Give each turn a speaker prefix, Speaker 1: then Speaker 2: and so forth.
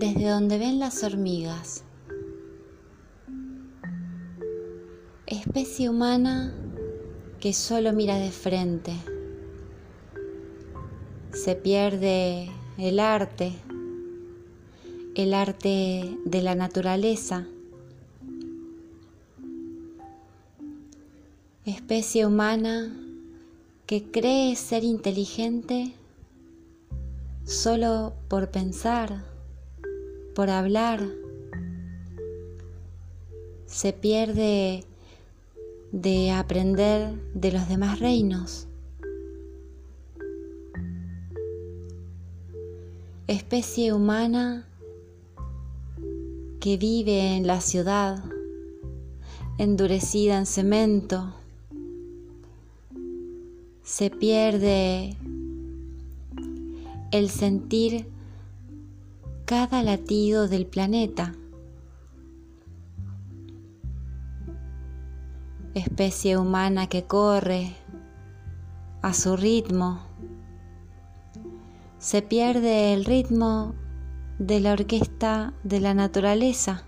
Speaker 1: desde donde ven las hormigas. Especie humana que solo mira de frente. Se pierde el arte, el arte de la naturaleza. Especie humana que cree ser inteligente solo por pensar, por hablar. Se pierde de aprender de los demás reinos. Especie humana que vive en la ciudad, endurecida en cemento, se pierde el sentir cada latido del planeta. especie humana que corre a su ritmo, se pierde el ritmo de la orquesta de la naturaleza.